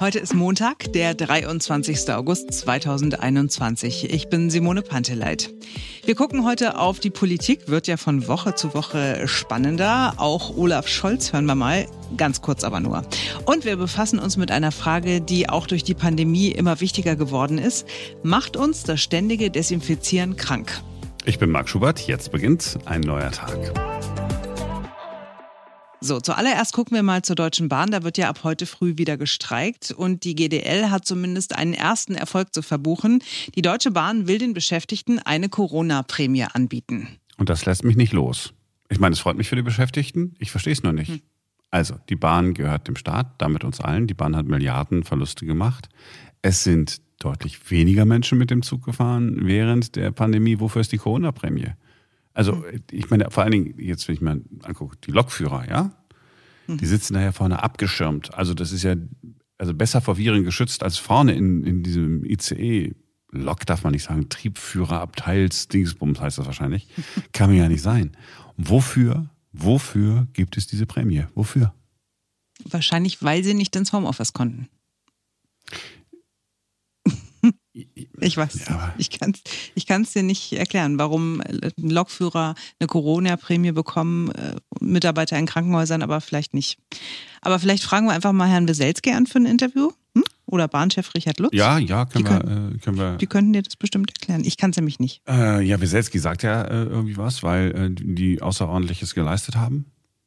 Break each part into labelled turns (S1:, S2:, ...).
S1: Heute ist Montag, der 23. August 2021. Ich bin Simone Panteleit. Wir gucken heute auf die Politik, wird ja von Woche zu Woche spannender. Auch Olaf Scholz hören wir mal, ganz kurz aber nur. Und wir befassen uns mit einer Frage, die auch durch die Pandemie immer wichtiger geworden ist. Macht uns das ständige Desinfizieren krank?
S2: Ich bin Marc Schubert, jetzt beginnt ein neuer Tag.
S1: So, zuallererst gucken wir mal zur Deutschen Bahn. Da wird ja ab heute früh wieder gestreikt und die GDL hat zumindest einen ersten Erfolg zu verbuchen. Die Deutsche Bahn will den Beschäftigten eine Corona-Prämie anbieten.
S2: Und das lässt mich nicht los. Ich meine, es freut mich für die Beschäftigten. Ich verstehe es nur nicht. Hm. Also, die Bahn gehört dem Staat, damit uns allen. Die Bahn hat Milliarden Verluste gemacht. Es sind deutlich weniger Menschen mit dem Zug gefahren während der Pandemie. Wofür ist die Corona-Prämie? Also mhm. ich meine, vor allen Dingen, jetzt wenn ich mir angucke, die Lokführer, ja, mhm. die sitzen da ja vorne abgeschirmt. Also das ist ja also besser vor Viren geschützt als vorne in, in diesem ICE. Lok darf man nicht sagen, Triebführerabteils, Dingsbums heißt das wahrscheinlich. Kann mir ja nicht sein. Wofür, wofür gibt es diese Prämie? Wofür?
S1: Wahrscheinlich, weil sie nicht ins Homeoffice konnten. Ich weiß, ja. ich kann es ich kann's dir nicht erklären, warum Lokführer eine Corona-Prämie bekommen, äh, Mitarbeiter in Krankenhäusern, aber vielleicht nicht. Aber vielleicht fragen wir einfach mal Herrn Weselski an für ein Interview. Hm? Oder Bahnchef Richard Lutz.
S2: Ja, ja, können, die können, wir, äh, können wir.
S1: Die könnten dir das bestimmt erklären. Ich kann es nämlich nicht.
S2: Äh, ja, Weselski sagt ja äh, irgendwie was, weil äh, die Außerordentliches geleistet haben.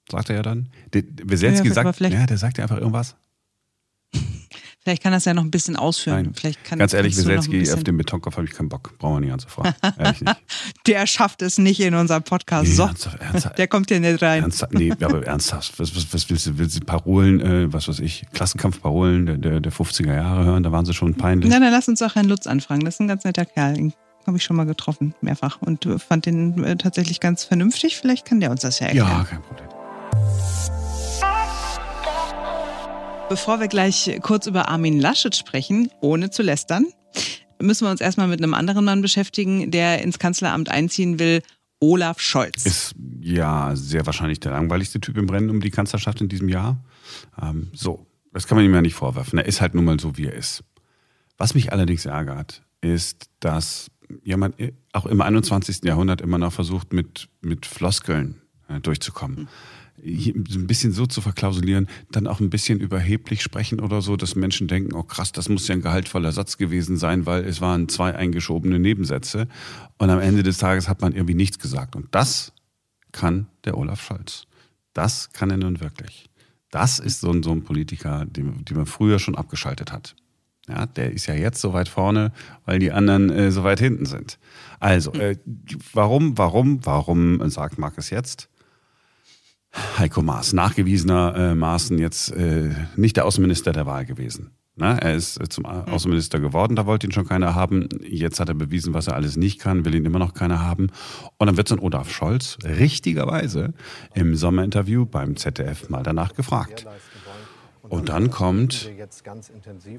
S2: Sagt er ja dann. Der, Weselski ja, sagt, ja, der sagt ja einfach irgendwas.
S1: Vielleicht kann das ja noch ein bisschen ausführen. Nein. Vielleicht kann,
S2: Ganz ehrlich, Weselski, auf den Betonkopf habe ich keinen Bock. Brauchen wir nicht anzufragen. Ehrlich nicht.
S1: Der schafft es nicht in unserem Podcast. Nee, so. ernsthaft, ernsthaft, Der kommt hier nicht rein.
S2: Ernsthaft, nee, aber ernsthaft. Was, was, was willst du? Willst du Parolen, äh, was weiß ich, Klassenkampfparolen der, der, der 50er Jahre hören? Da waren sie schon peinlich.
S1: Na, dann lass uns auch Herrn Lutz anfragen. Das ist ein ganz netter Kerl. Den habe ich schon mal getroffen, mehrfach. Und fand den äh, tatsächlich ganz vernünftig. Vielleicht kann der uns das ja erklären.
S2: Ja, kein Problem.
S1: Bevor wir gleich kurz über Armin Laschet sprechen, ohne zu lästern, müssen wir uns erstmal mit einem anderen Mann beschäftigen, der ins Kanzleramt einziehen will, Olaf Scholz.
S2: Ist ja sehr wahrscheinlich der langweiligste Typ im Rennen um die Kanzlerschaft in diesem Jahr. Ähm, so, das kann man ihm ja nicht vorwerfen. Er ist halt nun mal so, wie er ist. Was mich allerdings ärgert, ist, dass jemand auch im 21. Jahrhundert immer noch versucht, mit, mit Floskeln äh, durchzukommen. Mhm ein bisschen so zu verklausulieren, dann auch ein bisschen überheblich sprechen oder so, dass Menschen denken, oh krass, das muss ja ein gehaltvoller Satz gewesen sein, weil es waren zwei eingeschobene Nebensätze. Und am Ende des Tages hat man irgendwie nichts gesagt. Und das kann der Olaf Scholz. Das kann er nun wirklich. Das ist so ein, so ein Politiker, den, den man früher schon abgeschaltet hat. Ja, der ist ja jetzt so weit vorne, weil die anderen äh, so weit hinten sind. Also, äh, warum, warum, warum sagt Marc es jetzt? Heiko Maas, nachgewiesenermaßen jetzt äh, nicht der Außenminister der Wahl gewesen. Na, er ist äh, zum hm. Außenminister geworden, da wollte ihn schon keiner haben. Jetzt hat er bewiesen, was er alles nicht kann, will ihn immer noch keiner haben. Und dann wird so ein Olaf Scholz richtigerweise im Sommerinterview beim ZDF mal danach gefragt. Und dann kommt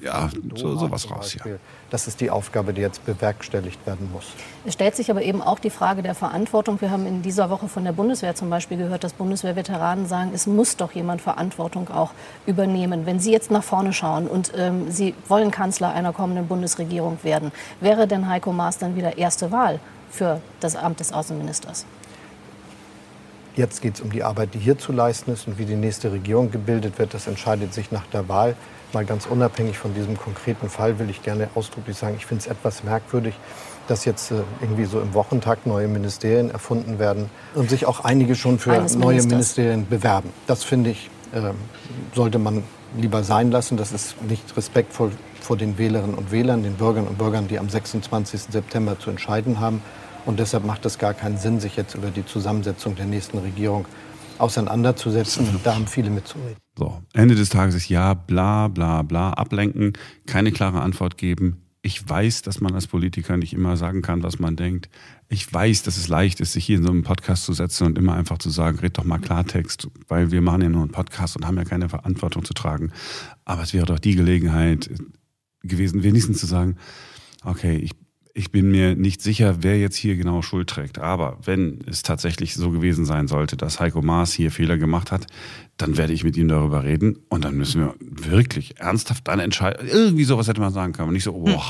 S2: ja so, sowas raus. Ja.
S3: Das ist die Aufgabe, die jetzt bewerkstelligt werden muss.
S4: Es stellt sich aber eben auch die Frage der Verantwortung. Wir haben in dieser Woche von der Bundeswehr zum Beispiel gehört, dass Bundeswehrveteranen sagen, es muss doch jemand Verantwortung auch übernehmen. Wenn Sie jetzt nach vorne schauen und ähm, Sie wollen Kanzler einer kommenden Bundesregierung werden, wäre denn Heiko Maas dann wieder erste Wahl für das Amt des Außenministers?
S3: Jetzt geht es um die Arbeit, die hier zu leisten ist und wie die nächste Regierung gebildet wird. Das entscheidet sich nach der Wahl. Mal ganz unabhängig von diesem konkreten Fall will ich gerne ausdrücklich sagen, ich finde es etwas merkwürdig, dass jetzt äh, irgendwie so im Wochentakt neue Ministerien erfunden werden und sich auch einige schon für Eines neue Ministers. Ministerien bewerben. Das finde ich, äh, sollte man lieber sein lassen. Das ist nicht respektvoll vor den Wählerinnen und Wählern, den Bürgerinnen und Bürgern, die am 26. September zu entscheiden haben. Und deshalb macht es gar keinen Sinn, sich jetzt über die Zusammensetzung der nächsten Regierung auseinanderzusetzen. Und da haben viele mitzureden.
S2: So, Ende des Tages ist ja, bla, bla, bla, ablenken, keine klare Antwort geben. Ich weiß, dass man als Politiker nicht immer sagen kann, was man denkt. Ich weiß, dass es leicht ist, sich hier in so einem Podcast zu setzen und immer einfach zu sagen, red doch mal Klartext, weil wir machen ja nur einen Podcast und haben ja keine Verantwortung zu tragen. Aber es wäre doch die Gelegenheit gewesen, wenigstens zu sagen, okay, ich Ich bin mir nicht sicher, wer jetzt hier genau Schuld trägt. Aber wenn es tatsächlich so gewesen sein sollte, dass Heiko Maas hier Fehler gemacht hat, dann werde ich mit ihm darüber reden und dann müssen wir wirklich ernsthaft dann entscheiden. Irgendwie sowas hätte man sagen können. Nicht so, boah.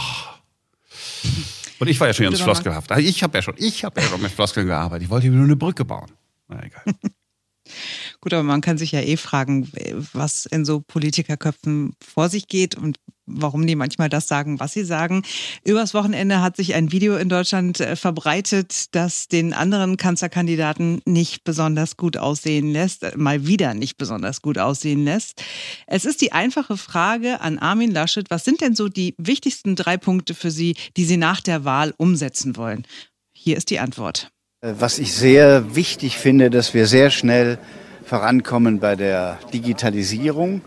S2: Und ich war ja schon ganz floskelhaft. Ich habe ja schon, ich habe ja schon mit Floskeln gearbeitet. Ich wollte mir nur eine Brücke bauen. Na egal.
S1: Gut, aber man kann sich ja eh fragen, was in so Politikerköpfen vor sich geht und warum die manchmal das sagen, was sie sagen. Übers Wochenende hat sich ein Video in Deutschland äh, verbreitet, das den anderen Kanzlerkandidaten nicht besonders gut aussehen lässt, äh, mal wieder nicht besonders gut aussehen lässt. Es ist die einfache Frage an Armin Laschet, was sind denn so die wichtigsten drei Punkte für Sie, die Sie nach der Wahl umsetzen wollen? Hier ist die Antwort.
S5: Äh, was ich sehr wichtig finde, dass wir sehr schnell vorankommen bei der Digitalisierung.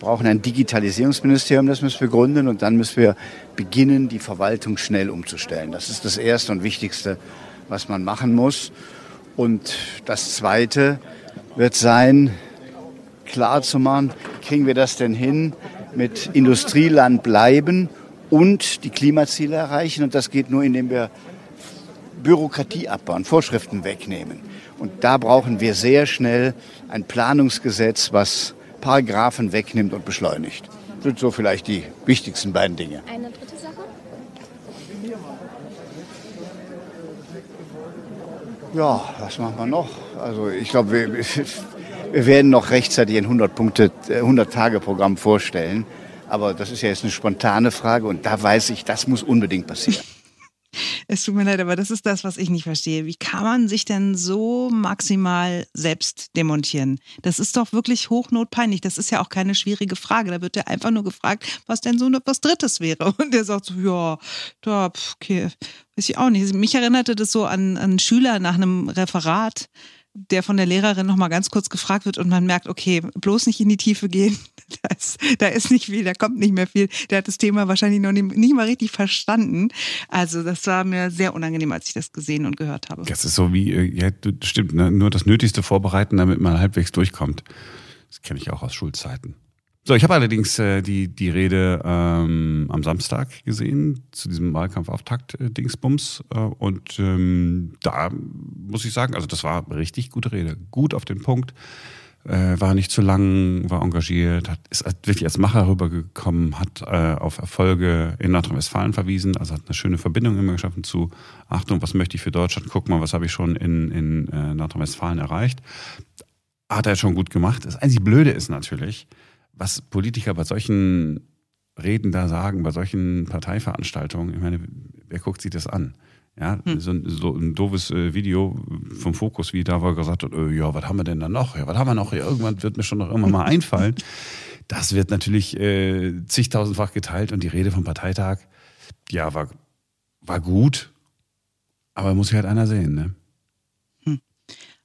S5: Brauchen ein Digitalisierungsministerium, das müssen wir gründen und dann müssen wir beginnen, die Verwaltung schnell umzustellen. Das ist das Erste und Wichtigste, was man machen muss. Und das Zweite wird sein, klar zu machen, kriegen wir das denn hin, mit Industrieland bleiben und die Klimaziele erreichen. Und das geht nur, indem wir Bürokratie abbauen, Vorschriften wegnehmen. Und da brauchen wir sehr schnell ein Planungsgesetz, was Paragraphen wegnimmt und beschleunigt. Das sind so vielleicht die wichtigsten beiden Dinge. Eine dritte Sache? Ja, was machen wir noch? Also ich glaube, wir, wir werden noch rechtzeitig ein 100-Tage-Programm 100 vorstellen. Aber das ist ja jetzt eine spontane Frage und da weiß ich, das muss unbedingt passieren.
S1: Es tut mir leid, aber das ist das, was ich nicht verstehe. Wie kann man sich denn so maximal selbst demontieren? Das ist doch wirklich hochnotpeinlich. Das ist ja auch keine schwierige Frage. Da wird ja einfach nur gefragt, was denn so etwas Drittes wäre. Und der sagt so, ja, da, okay, weiß ich auch nicht. Mich erinnerte das so an, an Schüler nach einem Referat der von der Lehrerin noch mal ganz kurz gefragt wird und man merkt, okay, bloß nicht in die Tiefe gehen. Da ist, da ist nicht viel, da kommt nicht mehr viel. Der hat das Thema wahrscheinlich noch nicht, nicht mal richtig verstanden. Also das war mir sehr unangenehm, als ich das gesehen und gehört habe.
S2: Das ist so wie, äh, ja, stimmt, ne? nur das Nötigste vorbereiten, damit man halbwegs durchkommt. Das kenne ich auch aus Schulzeiten. So, ich habe allerdings äh, die, die Rede ähm, am Samstag gesehen zu diesem Wahlkampfauftakt-Dingsbums. Äh, und ähm, da muss ich sagen, also das war eine richtig gute Rede. Gut auf den Punkt. Äh, war nicht zu lang, war engagiert, hat, ist wirklich als Macher rübergekommen, hat äh, auf Erfolge in Nordrhein-Westfalen verwiesen, also hat eine schöne Verbindung immer geschaffen zu, Achtung, was möchte ich für Deutschland, guck mal, was habe ich schon in, in äh, Nordrhein-Westfalen erreicht. Hat er schon gut gemacht. Das einzig Blöde ist natürlich, was Politiker bei solchen Reden da sagen, bei solchen Parteiveranstaltungen, ich meine, wer guckt sich das an? Ja, hm. so, ein, so, ein doofes äh, Video vom Fokus, wie da war gesagt hat, äh, ja, was haben wir denn da noch? Ja, was haben wir noch? Ja, irgendwann wird mir schon noch irgendwann mal einfallen. Das wird natürlich äh, zigtausendfach geteilt und die Rede vom Parteitag, ja, war, war gut, aber muss sich halt einer sehen, ne?
S1: Hm.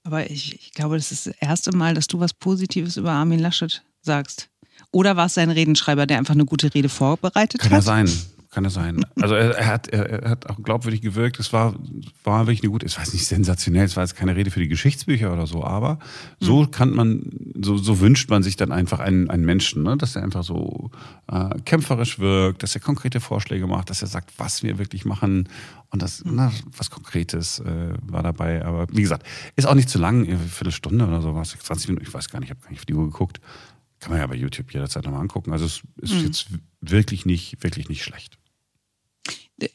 S1: Aber ich, ich glaube, das ist das erste Mal, dass du was Positives über Armin Laschet sagst. Oder war es sein Redenschreiber, der einfach eine gute Rede vorbereitet
S2: Kann
S1: hat?
S2: Kann ja sein. Kann es sein. Also er, er hat, er, er, hat auch glaubwürdig gewirkt. Es war, war wirklich eine gute, es war nicht sensationell, es war jetzt keine Rede für die Geschichtsbücher oder so, aber so mhm. kann man, so, so wünscht man sich dann einfach einen, einen Menschen, ne? dass er einfach so äh, kämpferisch wirkt, dass er konkrete Vorschläge macht, dass er sagt, was wir wirklich machen und das, mhm. na, was Konkretes äh, war dabei. Aber wie gesagt, ist auch nicht zu lang, eine Viertelstunde oder sowas, 20 Minuten, ich weiß gar nicht, ich habe gar nicht auf die Uhr geguckt. Kann man ja bei YouTube jederzeit nochmal angucken. Also es ist mhm. jetzt wirklich nicht, wirklich nicht schlecht.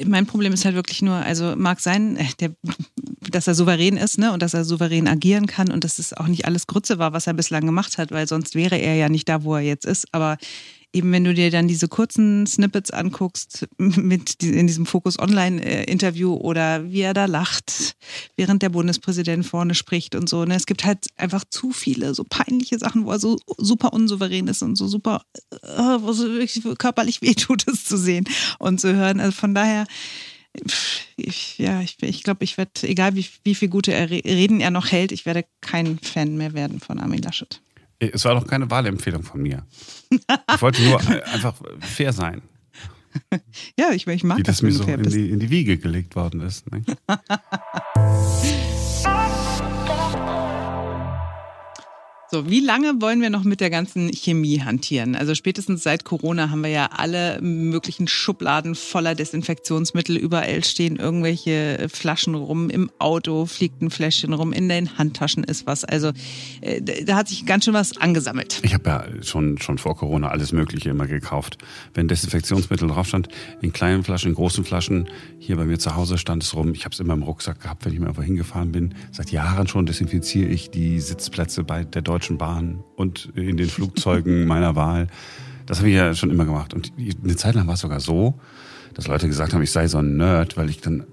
S1: Mein Problem ist halt wirklich nur, also mag sein, äh, der, dass er souverän ist ne, und dass er souverän agieren kann und dass es auch nicht alles Grütze war, was er bislang gemacht hat, weil sonst wäre er ja nicht da, wo er jetzt ist. Aber eben wenn du dir dann diese kurzen Snippets anguckst mit in diesem Fokus Online Interview oder wie er da lacht, während der Bundespräsident vorne spricht und so. Ne? Es gibt halt einfach zu viele so peinliche Sachen, wo er so super unsouverän ist und so super, äh, wo es wirklich körperlich wehtut, es zu sehen und zu hören. Also von daher, ich, ja, ich, ich glaube, ich werde, egal wie, wie viel gute Reden er noch hält, ich werde kein Fan mehr werden von Armin Laschet.
S2: Es war doch keine Wahlempfehlung von mir. Ich wollte nur einfach fair sein.
S1: Ja, ich, ich mag
S2: Wie das, das mir so in die, in die, Wiege gelegt worden ist. Ne?
S1: So, wie lange wollen wir noch mit der ganzen Chemie hantieren? Also spätestens seit Corona haben wir ja alle möglichen Schubladen voller Desinfektionsmittel. Überall stehen irgendwelche Flaschen rum. Im Auto fliegt ein Fläschchen rum. In den Handtaschen ist was. Also äh, da hat sich ganz schön was angesammelt.
S2: Ich habe ja schon, schon vor Corona alles Mögliche immer gekauft. Wenn Desinfektionsmittel drauf stand, in kleinen Flaschen, in großen Flaschen. Hier bei mir zu Hause stand es rum. Ich habe es immer im Rucksack gehabt, wenn ich mal irgendwo hingefahren bin. Seit Jahren schon desinfiziere ich die Sitzplätze bei der Deutschen Deutschen Bahn und in den Flugzeugen meiner Wahl. Das habe ich ja schon immer gemacht. Und eine Zeit lang war es sogar so, dass Leute gesagt haben, ich sei so ein Nerd, weil ich dann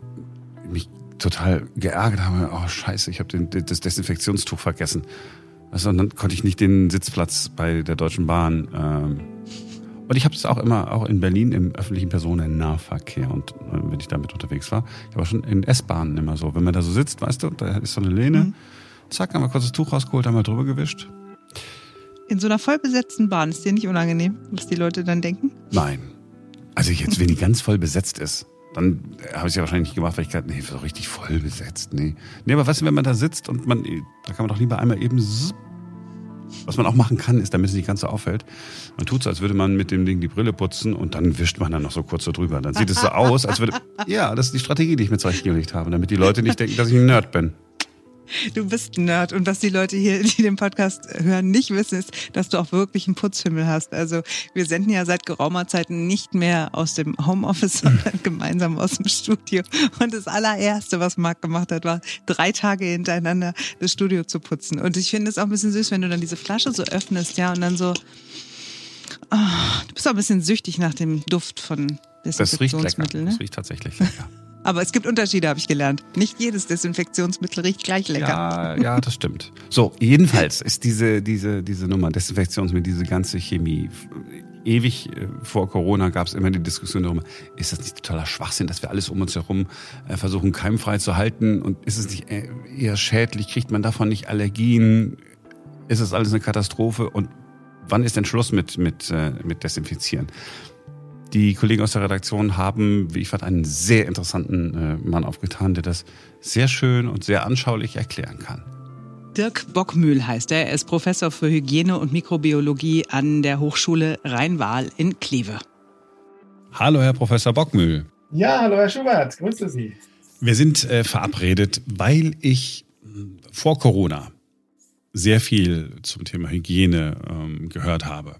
S2: mich total geärgert habe. Oh Scheiße, ich habe das Desinfektionstuch vergessen. Also, und dann konnte ich nicht den Sitzplatz bei der Deutschen Bahn. Ähm, und ich habe es auch immer, auch in Berlin im öffentlichen Personennahverkehr und äh, wenn ich damit unterwegs war. Ich war schon in S-Bahnen immer so. Wenn man da so sitzt, weißt du, da ist so eine Lehne. Mhm. Zack, haben wir kurz das Tuch rausgeholt, haben wir drüber gewischt.
S1: In so einer vollbesetzten Bahn ist dir nicht unangenehm, was die Leute dann denken?
S2: Nein. Also jetzt, wenn die ganz voll besetzt ist, dann habe ich es ja wahrscheinlich nicht gemacht, weil ich gerade, nee, so richtig voll besetzt, nee. Nee, aber weißt du, wenn man da sitzt und man, da kann man doch lieber einmal eben was man auch machen kann, ist, damit es nicht ganz so auffällt, man tut so, als würde man mit dem Ding die Brille putzen und dann wischt man dann noch so kurz so drüber. Dann sieht es so aus, als würde. Ja, das ist die Strategie, die ich mir zurechtgelegt habe, damit die Leute nicht denken, dass ich ein Nerd bin.
S1: Du bist ein Nerd. Und was die Leute hier, die den Podcast hören, nicht wissen, ist, dass du auch wirklich einen Putzfimmel hast. Also wir senden ja seit geraumer Zeit nicht mehr aus dem Homeoffice, sondern gemeinsam aus dem Studio. Und das allererste, was Marc gemacht hat, war drei Tage hintereinander das Studio zu putzen. Und ich finde es auch ein bisschen süß, wenn du dann diese Flasche so öffnest, ja, und dann so, oh, du bist auch ein bisschen süchtig nach dem Duft von. Das riecht lecker.
S2: Ne? Das riecht tatsächlich lecker.
S1: Aber es gibt Unterschiede, habe ich gelernt. Nicht jedes Desinfektionsmittel riecht gleich lecker.
S2: Ja, ja, das stimmt. So, jedenfalls ist diese, diese, diese Nummer Desinfektionsmittel, diese ganze Chemie. Ewig äh, vor Corona gab es immer die Diskussion darüber, ist das nicht totaler Schwachsinn, dass wir alles um uns herum äh, versuchen keimfrei zu halten und ist es nicht äh, eher schädlich, kriegt man davon nicht Allergien, ist es alles eine Katastrophe und wann ist denn Schluss mit, mit, mit Desinfizieren? Die Kollegen aus der Redaktion haben, wie ich fand, einen sehr interessanten äh, Mann aufgetan, der das sehr schön und sehr anschaulich erklären kann.
S1: Dirk Bockmühl heißt er. Er ist Professor für Hygiene und Mikrobiologie an der Hochschule Rhein-Waal in Kleve.
S2: Hallo, Herr Professor Bockmühl.
S6: Ja, hallo, Herr Schubert. Grüße Sie.
S2: Wir sind äh, verabredet, weil ich hm, vor Corona sehr viel zum Thema Hygiene ähm, gehört habe.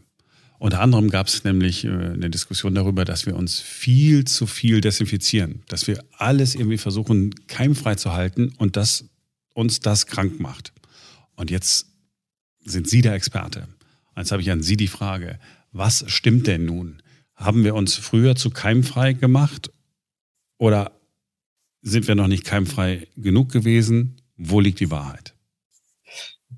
S2: Unter anderem gab es nämlich äh, eine Diskussion darüber, dass wir uns viel zu viel desinfizieren, dass wir alles irgendwie versuchen keimfrei zu halten und dass uns das krank macht. Und jetzt sind Sie der Experte. Jetzt habe ich an Sie die Frage, was stimmt denn nun? Haben wir uns früher zu keimfrei gemacht oder sind wir noch nicht keimfrei genug gewesen? Wo liegt die Wahrheit?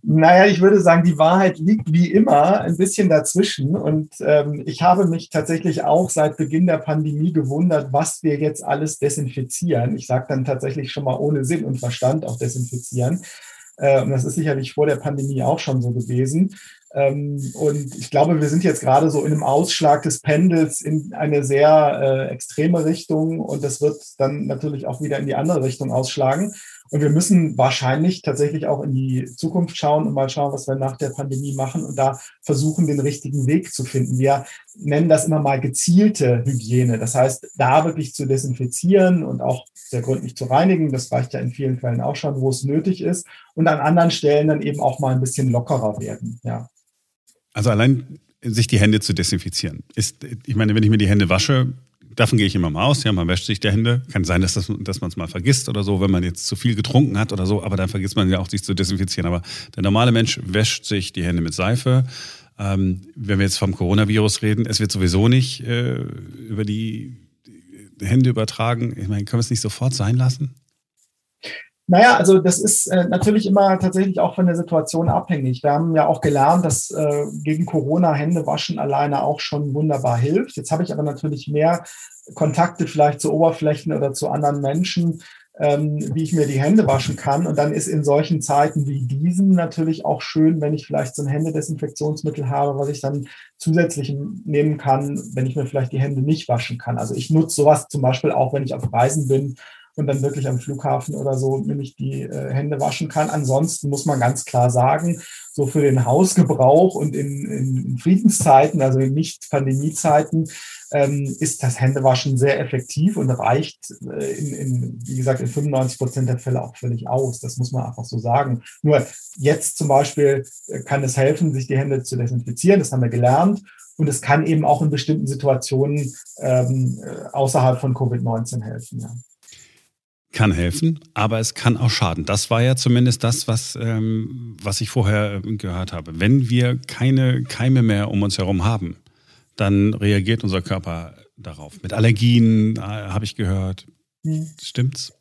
S6: Naja, ich würde sagen, die Wahrheit liegt wie immer ein bisschen dazwischen. Und ähm, ich habe mich tatsächlich auch seit Beginn der Pandemie gewundert, was wir jetzt alles desinfizieren. Ich sage dann tatsächlich schon mal ohne Sinn und Verstand auch desinfizieren. Äh, und das ist sicherlich vor der Pandemie auch schon so gewesen. Ähm, und ich glaube, wir sind jetzt gerade so in einem Ausschlag des Pendels in eine sehr äh, extreme Richtung. Und das wird dann natürlich auch wieder in die andere Richtung ausschlagen. Und wir müssen wahrscheinlich tatsächlich auch in die Zukunft schauen und mal schauen, was wir nach der Pandemie machen und da versuchen, den richtigen Weg zu finden. Wir nennen das immer mal gezielte Hygiene. Das heißt, da wirklich zu desinfizieren und auch sehr gründlich zu reinigen. Das reicht ja in vielen Fällen auch schon, wo es nötig ist. Und an anderen Stellen dann eben auch mal ein bisschen lockerer werden. Ja.
S2: Also allein sich die Hände zu desinfizieren. Ist, ich meine, wenn ich mir die Hände wasche, davon gehe ich immer mal aus. Ja, man wäscht sich die Hände. Kann sein, dass, das, dass man es mal vergisst oder so, wenn man jetzt zu viel getrunken hat oder so. Aber dann vergisst man ja auch, sich zu desinfizieren. Aber der normale Mensch wäscht sich die Hände mit Seife. Ähm, wenn wir jetzt vom Coronavirus reden, es wird sowieso nicht äh, über die Hände übertragen. Ich meine, können wir es nicht sofort sein lassen?
S6: Naja, also das ist äh, natürlich immer tatsächlich auch von der Situation abhängig. Wir haben ja auch gelernt, dass äh, gegen Corona Hände waschen alleine auch schon wunderbar hilft. Jetzt habe ich aber natürlich mehr Kontakte vielleicht zu Oberflächen oder zu anderen Menschen, ähm, wie ich mir die Hände waschen kann. Und dann ist in solchen Zeiten wie diesen natürlich auch schön, wenn ich vielleicht so ein Händedesinfektionsmittel habe, was ich dann zusätzlich nehmen kann, wenn ich mir vielleicht die Hände nicht waschen kann. Also ich nutze sowas zum Beispiel auch, wenn ich auf Reisen bin und dann wirklich am Flughafen oder so nämlich die äh, Hände waschen kann. Ansonsten muss man ganz klar sagen, so für den Hausgebrauch und in, in Friedenszeiten, also in Nicht-Pandemiezeiten, ähm, ist das Händewaschen sehr effektiv und reicht äh, in, in, wie gesagt, in 95 Prozent der Fälle auch völlig aus. Das muss man einfach so sagen. Nur jetzt zum Beispiel äh, kann es helfen, sich die Hände zu desinfizieren. Das haben wir gelernt. Und es kann eben auch in bestimmten Situationen ähm, äh, außerhalb von Covid-19 helfen. Ja
S2: kann helfen, aber es kann auch schaden. Das war ja zumindest das, was, ähm, was ich vorher gehört habe. Wenn wir keine Keime mehr um uns herum haben, dann reagiert unser Körper darauf. Mit Allergien äh, habe ich gehört. Hm. Stimmt's?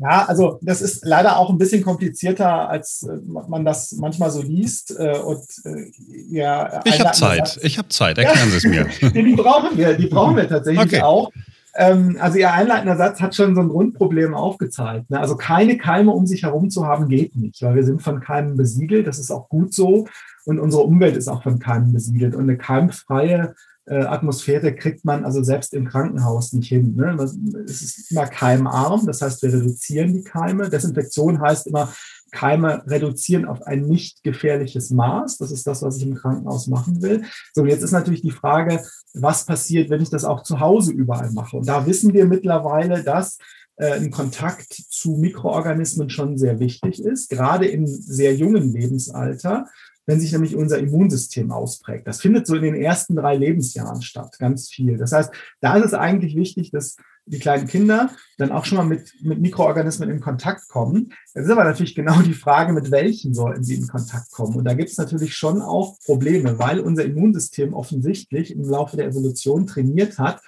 S6: Ja, also das ist leider auch ein bisschen komplizierter, als äh, man das manchmal so liest. Äh, und äh,
S2: ja, ich habe Zeit. Ich habe Zeit. Erklären ja. Sie es
S6: mir. die brauchen wir. Die brauchen wir tatsächlich okay. auch. Ähm, also Ihr einleitender Satz hat schon so ein Grundproblem aufgezeigt. Ne? Also keine Keime um sich herum zu haben, geht nicht, weil wir sind von Keimen besiedelt. Das ist auch gut so. Und unsere Umwelt ist auch von Keimen besiedelt. Und eine keimfreie äh, Atmosphäre kriegt man also selbst im Krankenhaus nicht hin. Ne? Es ist immer keimarm, das heißt, wir reduzieren die Keime. Desinfektion heißt immer, Keime reduzieren auf ein nicht gefährliches Maß. Das ist das, was ich im Krankenhaus machen will. So, jetzt ist natürlich die Frage, was passiert, wenn ich das auch zu Hause überall mache? Und da wissen wir mittlerweile, dass äh, ein Kontakt zu Mikroorganismen schon sehr wichtig ist, gerade im sehr jungen Lebensalter wenn sich nämlich unser Immunsystem ausprägt. Das findet so in den ersten drei Lebensjahren statt, ganz viel. Das heißt, da ist es eigentlich wichtig, dass die kleinen Kinder dann auch schon mal mit, mit Mikroorganismen in Kontakt kommen. Das ist aber natürlich genau die Frage, mit welchen sollten sie in Kontakt kommen. Und da gibt es natürlich schon auch Probleme, weil unser Immunsystem offensichtlich im Laufe der Evolution trainiert hat,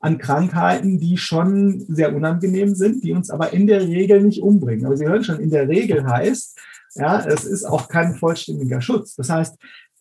S6: an Krankheiten, die schon sehr unangenehm sind, die uns aber in der Regel nicht umbringen. Aber Sie hören schon, in der Regel heißt, ja, es ist auch kein vollständiger Schutz. Das heißt,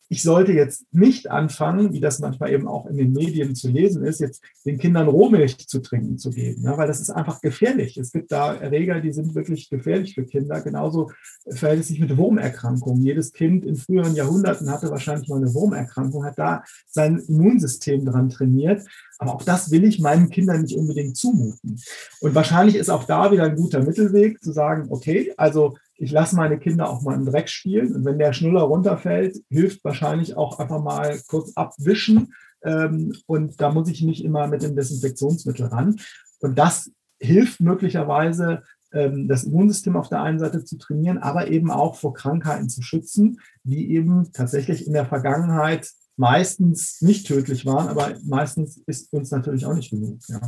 S6: ich sollte jetzt nicht anfangen, wie das manchmal eben auch in den Medien zu lesen ist, jetzt den Kindern Rohmilch zu trinken zu geben, ja, weil das ist einfach gefährlich. Es gibt da Erreger, die sind wirklich gefährlich für Kinder. Genauso verhält es sich mit Wurmerkrankungen. Jedes Kind in früheren Jahrhunderten hatte wahrscheinlich mal eine Wurmerkrankung, hat da sein Immunsystem dran trainiert. Aber auch das will ich meinen Kindern nicht unbedingt zumuten. Und wahrscheinlich ist auch da wieder ein guter Mittelweg zu sagen, okay, also ich lasse meine Kinder auch mal im Dreck spielen. Und wenn der Schnuller runterfällt, hilft wahrscheinlich auch einfach mal kurz abwischen. Ähm, und da muss ich nicht immer mit dem Desinfektionsmittel ran. Und das hilft möglicherweise, ähm, das Immunsystem auf der einen Seite zu trainieren, aber eben auch vor Krankheiten zu schützen, die eben tatsächlich in der Vergangenheit meistens nicht tödlich waren, aber meistens ist uns natürlich auch nicht genug. Ja.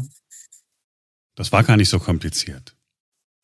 S2: Das war gar nicht so kompliziert.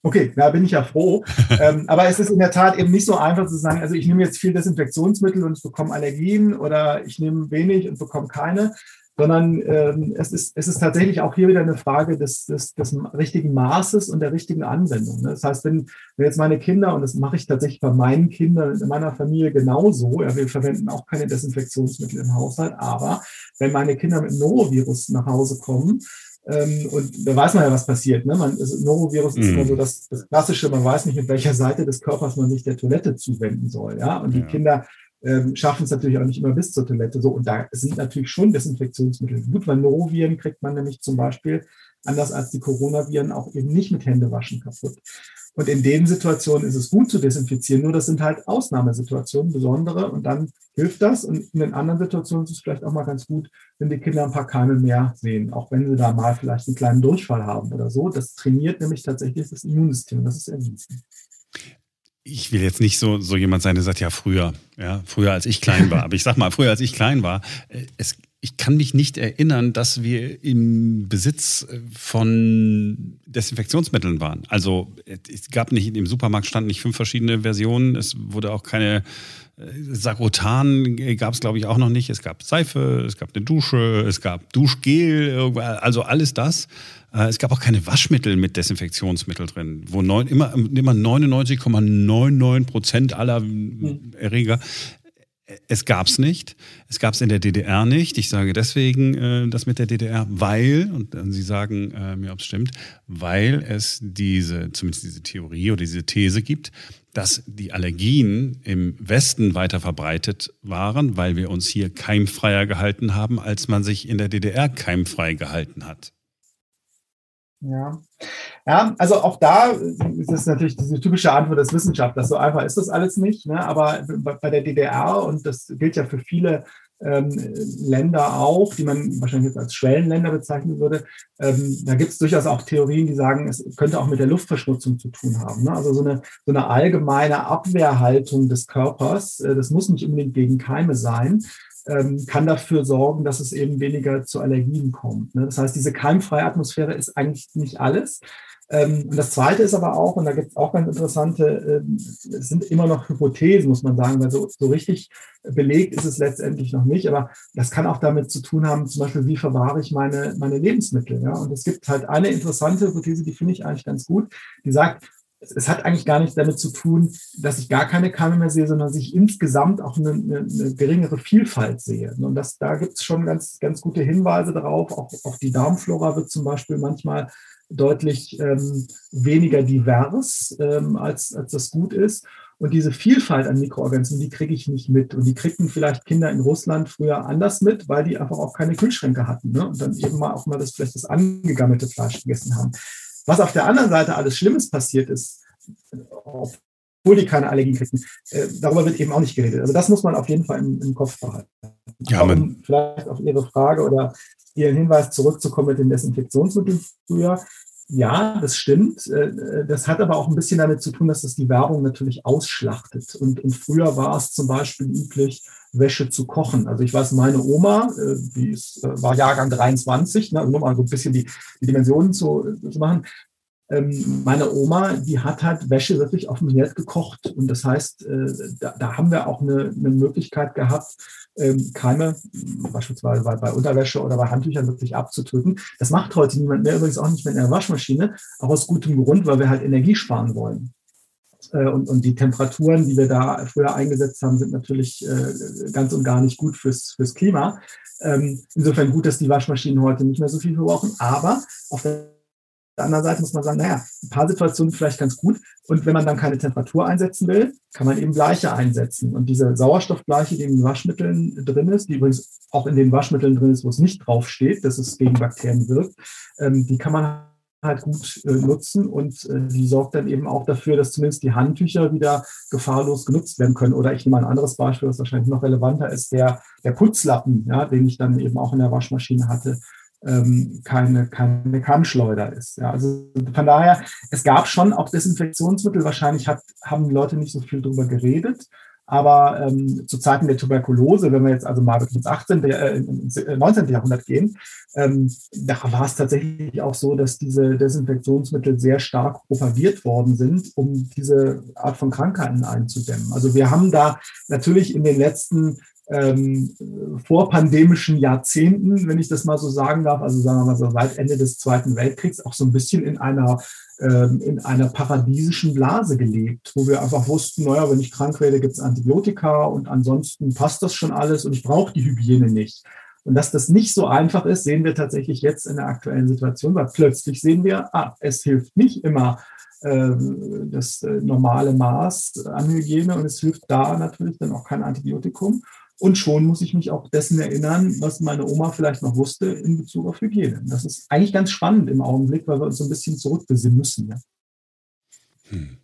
S6: Okay, da bin ich ja froh. ähm, aber es ist in der Tat eben nicht so einfach zu sagen, also ich nehme jetzt viel Desinfektionsmittel und ich bekomme Allergien oder ich nehme wenig und bekomme keine, sondern ähm, es, ist, es ist tatsächlich auch hier wieder eine Frage des, des, des richtigen Maßes und der richtigen Anwendung. Ne? Das heißt, wenn, wenn jetzt meine Kinder, und das mache ich tatsächlich bei meinen Kindern in meiner Familie genauso, ja, wir verwenden auch keine Desinfektionsmittel im Haushalt, aber wenn meine Kinder mit Norovirus nach Hause kommen, ähm, und da weiß man ja, was passiert. Ne? Man, also Norovirus ist immer mhm. so das, das Klassische, man weiß nicht, mit welcher Seite des Körpers man sich der Toilette zuwenden soll. Ja? Und ja. die Kinder ähm, schaffen es natürlich auch nicht immer bis zur Toilette. So, und da sind natürlich schon Desinfektionsmittel gut, weil Noroviren kriegt man nämlich zum Beispiel, anders als die Coronaviren, auch eben nicht mit Händewaschen kaputt. Und in den Situationen ist es gut zu desinfizieren, nur das sind halt Ausnahmesituationen, besondere, und dann hilft das. Und in den anderen Situationen ist es vielleicht auch mal ganz gut, wenn die Kinder ein paar Keime mehr sehen, auch wenn sie da mal vielleicht einen kleinen Durchfall haben oder so. Das trainiert nämlich tatsächlich das Immunsystem, das ist erwiesen
S2: ich will jetzt nicht so, so jemand sein, der sagt, ja, früher, ja, früher als ich klein war. Aber ich sag mal, früher als ich klein war, äh, es, ich kann mich nicht erinnern, dass wir im Besitz äh, von Desinfektionsmitteln waren. Also es gab nicht, im Supermarkt standen nicht fünf verschiedene Versionen. Es wurde auch keine äh, Sagrotan gab es, glaube ich, auch noch nicht. Es gab Seife, es gab eine Dusche, es gab Duschgel, also alles das. Äh, es gab auch keine Waschmittel mit Desinfektionsmittel drin, wo neun, immer, immer 99,99 Prozent aller hm. Erreger es gab es nicht. Es gab es in der DDR nicht. Ich sage deswegen äh, das mit der DDR, weil, und dann Sie sagen äh, mir, ob es stimmt, weil es diese, zumindest diese Theorie oder diese These gibt, dass die Allergien im Westen weiter verbreitet waren, weil wir uns hier keimfreier gehalten haben, als man sich in der DDR keimfrei gehalten hat.
S6: Ja. ja, also auch da ist es natürlich diese typische Antwort des Wissenschaftlers. So einfach ist das alles nicht. Ne? Aber bei der DDR, und das gilt ja für viele ähm, Länder auch, die man wahrscheinlich jetzt als Schwellenländer bezeichnen würde, ähm, da gibt es durchaus auch Theorien, die sagen, es könnte auch mit der Luftverschmutzung zu tun haben. Ne? Also so eine, so eine allgemeine Abwehrhaltung des Körpers, äh, das muss nicht unbedingt gegen Keime sein, ähm, kann dafür sorgen, dass es eben weniger zu Allergien kommt. Ne? Das heißt, diese keimfreie Atmosphäre ist eigentlich nicht alles. Ähm, und das Zweite ist aber auch, und da gibt es auch ganz interessante, ähm, es sind immer noch Hypothesen, muss man sagen, weil so, so richtig belegt ist es letztendlich noch nicht, aber das kann auch damit zu tun haben, zum Beispiel, wie verwahre ich meine, meine Lebensmittel. Ja? Und es gibt halt eine interessante Hypothese, die finde ich eigentlich ganz gut, die sagt, es hat eigentlich gar nichts damit zu tun, dass ich gar keine Keime mehr sehe, sondern dass ich insgesamt auch eine, eine, eine geringere Vielfalt sehe. Und das, da gibt es schon ganz, ganz gute Hinweise darauf. Auch, auch die Darmflora wird zum Beispiel manchmal deutlich ähm, weniger divers, ähm, als, als das gut ist. Und diese Vielfalt an Mikroorganismen, die kriege ich nicht mit. Und die kriegten vielleicht Kinder in Russland früher anders mit, weil die einfach auch keine Kühlschränke hatten. Ne? Und dann eben mal auch mal das vielleicht das angegammelte Fleisch gegessen haben. Was auf der anderen Seite alles Schlimmes passiert ist, obwohl die keine Allergien kriegen, äh, darüber wird eben auch nicht geredet. Also das muss man auf jeden Fall im, im Kopf behalten. Ja, um vielleicht auf Ihre Frage oder Ihren Hinweis zurückzukommen mit den Desinfektionsmitteln früher. Ja, das stimmt. Äh, das hat aber auch ein bisschen damit zu tun, dass das die Werbung natürlich ausschlachtet. Und, und früher war es zum Beispiel üblich, Wäsche zu kochen. Also ich weiß, meine Oma, äh, die ist, äh, war Jahrgang 23, ne, nur mal so ein bisschen die, die Dimensionen zu, zu machen. Ähm, meine Oma, die hat halt Wäsche wirklich auf dem Herd gekocht. Und das heißt, äh, da, da haben wir auch eine, eine Möglichkeit gehabt, ähm, Keime, beispielsweise bei, bei Unterwäsche oder bei Handtüchern wirklich abzutöten. Das macht heute niemand mehr, übrigens auch nicht mehr in der Waschmaschine, auch aus gutem Grund, weil wir halt Energie sparen wollen. Äh, und, und die Temperaturen, die wir da früher eingesetzt haben, sind natürlich äh, ganz und gar nicht gut fürs, fürs Klima. Ähm, insofern gut, dass die Waschmaschinen heute nicht mehr so viel verbrauchen. Aber auf der anderen Seite muss man sagen, naja, ein paar Situationen vielleicht ganz gut. Und wenn man dann keine Temperatur einsetzen will, kann man eben Bleiche einsetzen. Und diese Sauerstoffbleiche, die in den Waschmitteln drin ist, die übrigens auch in den Waschmitteln drin ist, wo es nicht draufsteht, dass es gegen Bakterien wirkt, ähm, die kann man halt gut äh, nutzen und äh, die sorgt dann eben auch dafür, dass zumindest die Handtücher wieder gefahrlos genutzt werden können. Oder ich nehme ein anderes Beispiel, was wahrscheinlich noch relevanter ist, der, der Putzlappen, ja, den ich dann eben auch in der Waschmaschine hatte, ähm, keine, keine Kammschleuder ist. Ja, also von daher, es gab schon auch Desinfektionsmittel, wahrscheinlich hat, haben Leute nicht so viel drüber geredet. Aber ähm, zu Zeiten der Tuberkulose, wenn wir jetzt also mal ins 18., äh, ins 19. Jahrhundert gehen, ähm, da war es tatsächlich auch so, dass diese Desinfektionsmittel sehr stark propagiert worden sind, um diese Art von Krankheiten einzudämmen. Also wir haben da natürlich in den letzten ähm, vorpandemischen Jahrzehnten, wenn ich das mal so sagen darf, also sagen wir mal so seit Ende des Zweiten Weltkriegs, auch so ein bisschen in einer ähm, in einer paradiesischen Blase gelebt, wo wir einfach wussten, naja, wenn ich krank werde, gibt es Antibiotika und ansonsten passt das schon alles und ich brauche die Hygiene nicht. Und dass das nicht so einfach ist, sehen wir tatsächlich jetzt in der aktuellen Situation, weil plötzlich sehen wir, ah, es hilft nicht immer ähm, das äh, normale Maß an Hygiene und es hilft da natürlich dann auch kein Antibiotikum. Und schon muss ich mich auch dessen erinnern, was meine Oma vielleicht noch wusste in Bezug auf Hygiene. Das ist eigentlich ganz spannend im Augenblick, weil wir uns so ein bisschen zurückbesinnen müssen. Ja. Hm.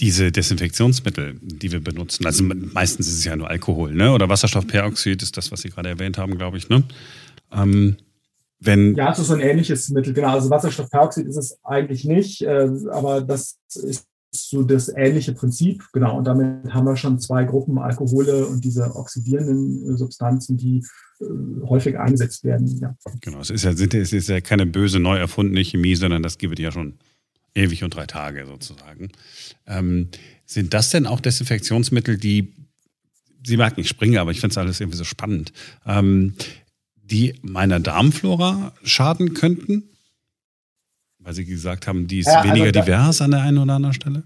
S2: Diese Desinfektionsmittel, die wir benutzen, also meistens ist es ja nur Alkohol, ne? Oder Wasserstoffperoxid ist das, was Sie gerade erwähnt haben, glaube ich, ne? Ähm, wenn
S6: ja, es ist so ein ähnliches Mittel, genau. Also Wasserstoffperoxid ist es eigentlich nicht, äh, aber das ist so das ähnliche Prinzip, genau. Und damit haben wir schon zwei Gruppen Alkohole und diese oxidierenden Substanzen, die äh, häufig eingesetzt werden. Ja.
S2: Genau, es ist ja, es ist ja keine böse, neu erfundene Chemie, sondern das gibt es ja schon ewig und drei Tage sozusagen. Ähm, sind das denn auch Desinfektionsmittel, die, Sie merken, ich springe, aber ich finde es alles irgendwie so spannend, ähm, die meiner Darmflora schaden könnten? Weil Sie gesagt haben, die ist ja, also weniger divers an der einen oder anderen Stelle?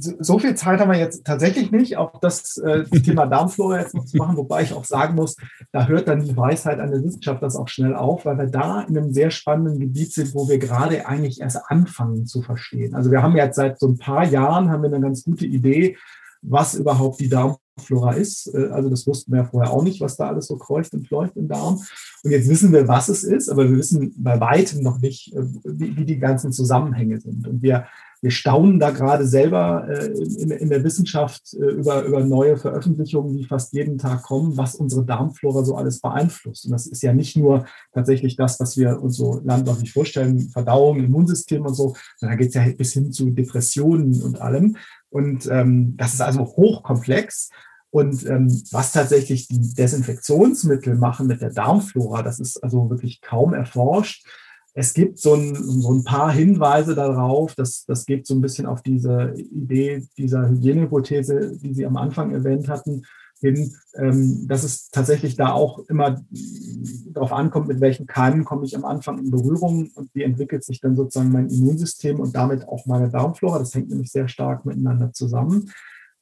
S6: So viel Zeit haben wir jetzt tatsächlich nicht, auch das, äh, das Thema Darmflora jetzt noch zu machen, wobei ich auch sagen muss, da hört dann die Weisheit an der Wissenschaft das auch schnell auf, weil wir da in einem sehr spannenden Gebiet sind, wo wir gerade eigentlich erst anfangen zu verstehen. Also wir haben jetzt seit so ein paar Jahren haben wir eine ganz gute Idee, was überhaupt die Darmflora Darmflora ist. Äh, also das wussten wir ja vorher auch nicht, was da alles so kreucht und fleucht im Darm. Und jetzt wissen wir, was es ist, aber wir wissen bei weitem noch nicht, äh, wie, wie die ganzen Zusammenhänge sind. Und wir wir staunen da gerade selber äh, in, in, der Wissenschaft über, über neue Veröffentlichungen, die fast jeden Tag kommen, was unsere Darmflora so alles beeinflusst. Und das ist ja nicht nur tatsächlich das, was wir uns so landläufig vorstellen, Verdauung, Immunsystem und so, sondern da geht es ja bis hin zu Depressionen und allem. Und ähm, das ist also hochkomplex. Und ähm, was tatsächlich die Desinfektionsmittel machen mit der Darmflora, das ist also wirklich kaum erforscht. Es gibt so ein, so ein paar Hinweise darauf, dass das geht so ein bisschen auf diese Idee dieser Hygienehypothese, die Sie am Anfang erwähnt hatten, hin, ähm, dass es tatsächlich da auch immer darauf ankommt, mit welchen Keimen komme ich am Anfang in Berührung und wie entwickelt sich dann sozusagen mein Immunsystem und damit auch meine Darmflora. Das hängt nämlich sehr stark miteinander zusammen.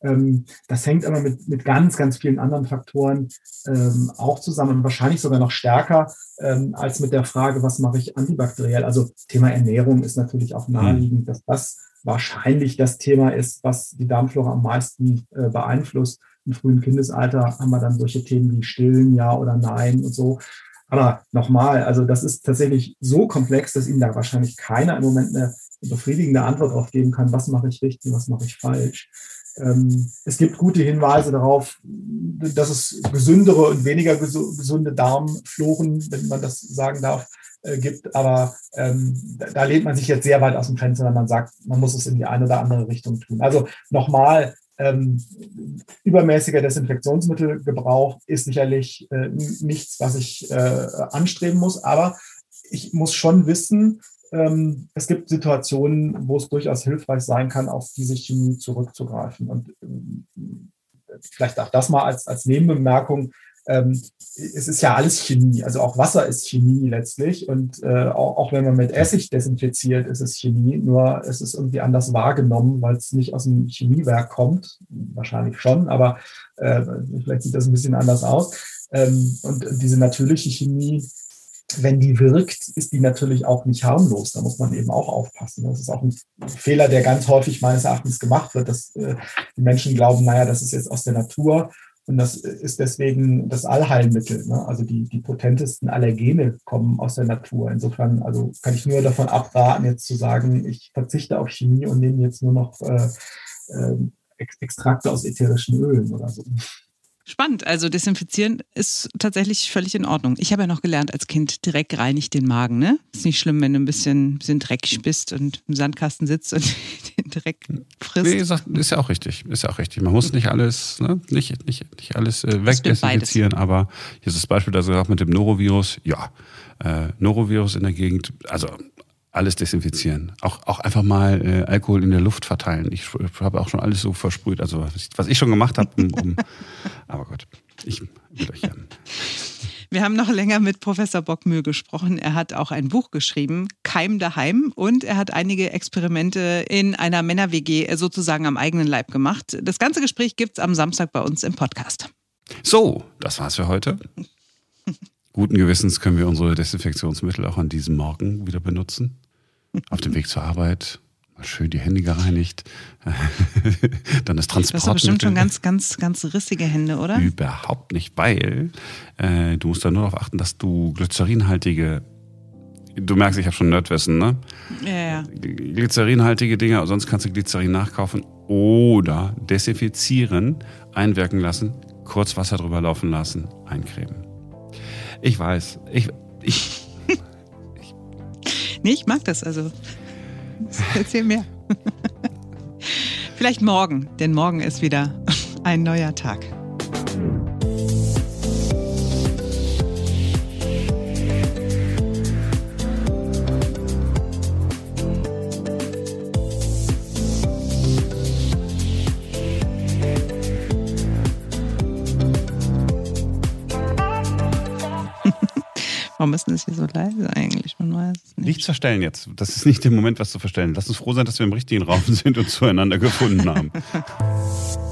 S6: Ähm, das hängt aber mit, mit ganz, ganz vielen anderen Faktoren ähm, auch zusammen wahrscheinlich sogar noch stärker ähm, als mit der Frage, was mache ich antibakteriell. Also Thema Ernährung ist natürlich auch naheliegend, dass das wahrscheinlich das Thema ist, was die Darmflora am meisten äh, beeinflusst. Im frühen Kindesalter haben wir dann solche Themen wie Stillen, ja oder nein und so. Aber nochmal, also das ist tatsächlich so komplex, dass Ihnen da wahrscheinlich keiner im Moment eine befriedigende Antwort drauf geben kann, was mache ich richtig, was mache ich falsch. Ähm, es gibt gute Hinweise darauf, dass es gesündere und weniger gesunde Darmfloren, wenn man das sagen darf, äh, gibt. Aber ähm, da lehnt man sich jetzt sehr weit aus dem Fenster, wenn man sagt, man muss es in die eine oder andere Richtung tun. Also nochmal, ähm, übermäßiger Desinfektionsmittelgebrauch ist sicherlich äh, nichts, was ich äh, anstreben muss, aber ich muss schon wissen, ähm, es gibt Situationen, wo es durchaus hilfreich sein kann, auf diese Chemie zurückzugreifen. Und ähm, vielleicht auch das mal als, als Nebenbemerkung. Ähm, es ist ja alles Chemie, also auch Wasser ist Chemie letztlich. Und äh, auch, auch wenn man mit Essig desinfiziert, ist es Chemie, nur es ist irgendwie anders wahrgenommen, weil es nicht aus dem Chemiewerk kommt. Wahrscheinlich schon, aber äh, vielleicht sieht das ein bisschen anders aus. Ähm, und diese natürliche Chemie wenn die wirkt, ist die natürlich auch nicht harmlos. Da muss man eben auch aufpassen. Das ist auch ein Fehler, der ganz häufig meines Erachtens gemacht wird, dass äh, die Menschen glauben, naja, das ist jetzt aus der Natur und das ist deswegen das Allheilmittel. Ne? Also die, die potentesten Allergene kommen aus der Natur. Insofern, also kann ich nur davon abraten, jetzt zu sagen, ich verzichte auf Chemie und nehme jetzt nur noch äh, äh, Extrakte aus ätherischen Ölen oder so.
S1: Spannend. Also desinfizieren ist tatsächlich völlig in Ordnung. Ich habe ja noch gelernt als Kind, Dreck reinigt den Magen. Ne? Ist nicht schlimm, wenn du ein bisschen, bisschen dreckig bist und im Sandkasten sitzt und den Dreck frisst.
S2: Nee, ist ja auch richtig. Ist ja auch richtig. Man muss nicht alles, ne? nicht, nicht, nicht alles äh, wegdesinfizieren, aber hier ist das Beispiel da sogar mit dem Norovirus. Ja, äh, Norovirus in der Gegend. Also alles desinfizieren. Auch, auch einfach mal äh, Alkohol in der Luft verteilen. Ich habe auch schon alles so versprüht. Also was ich, was ich schon gemacht habe. Um, um, aber Gott, ich will euch gerne.
S1: Wir haben noch länger mit Professor Bockmühl gesprochen. Er hat auch ein Buch geschrieben, Keim daheim, und er hat einige Experimente in einer Männer-WG sozusagen am eigenen Leib gemacht. Das ganze Gespräch gibt es am Samstag bei uns im Podcast.
S2: So, das war's für heute. Guten Gewissens können wir unsere Desinfektionsmittel auch an diesem Morgen wieder benutzen auf dem Weg zur Arbeit mal schön die Hände gereinigt, dann das Transport.
S1: Du hast bestimmt schon ganz, ganz, ganz rissige Hände, oder?
S2: Überhaupt nicht, weil äh, du musst da nur darauf achten, dass du glycerinhaltige Du merkst, ich habe schon Nerdwissen, ne?
S1: Ja, ja.
S2: Glycerinhaltige Dinge, sonst kannst du Glycerin nachkaufen oder desinfizieren, einwirken lassen, kurz Wasser drüber laufen lassen, eincremen. Ich weiß, ich, ich
S1: Nee, ich mag das also. Erzähl mehr. Vielleicht morgen, denn morgen ist wieder ein neuer Tag. Warum ist das hier so leise eigentlich? Man weiß nicht.
S2: Nichts verstellen jetzt. Das ist nicht der Moment, was zu verstellen. Lass uns froh sein, dass wir im richtigen Raum sind und zueinander gefunden haben.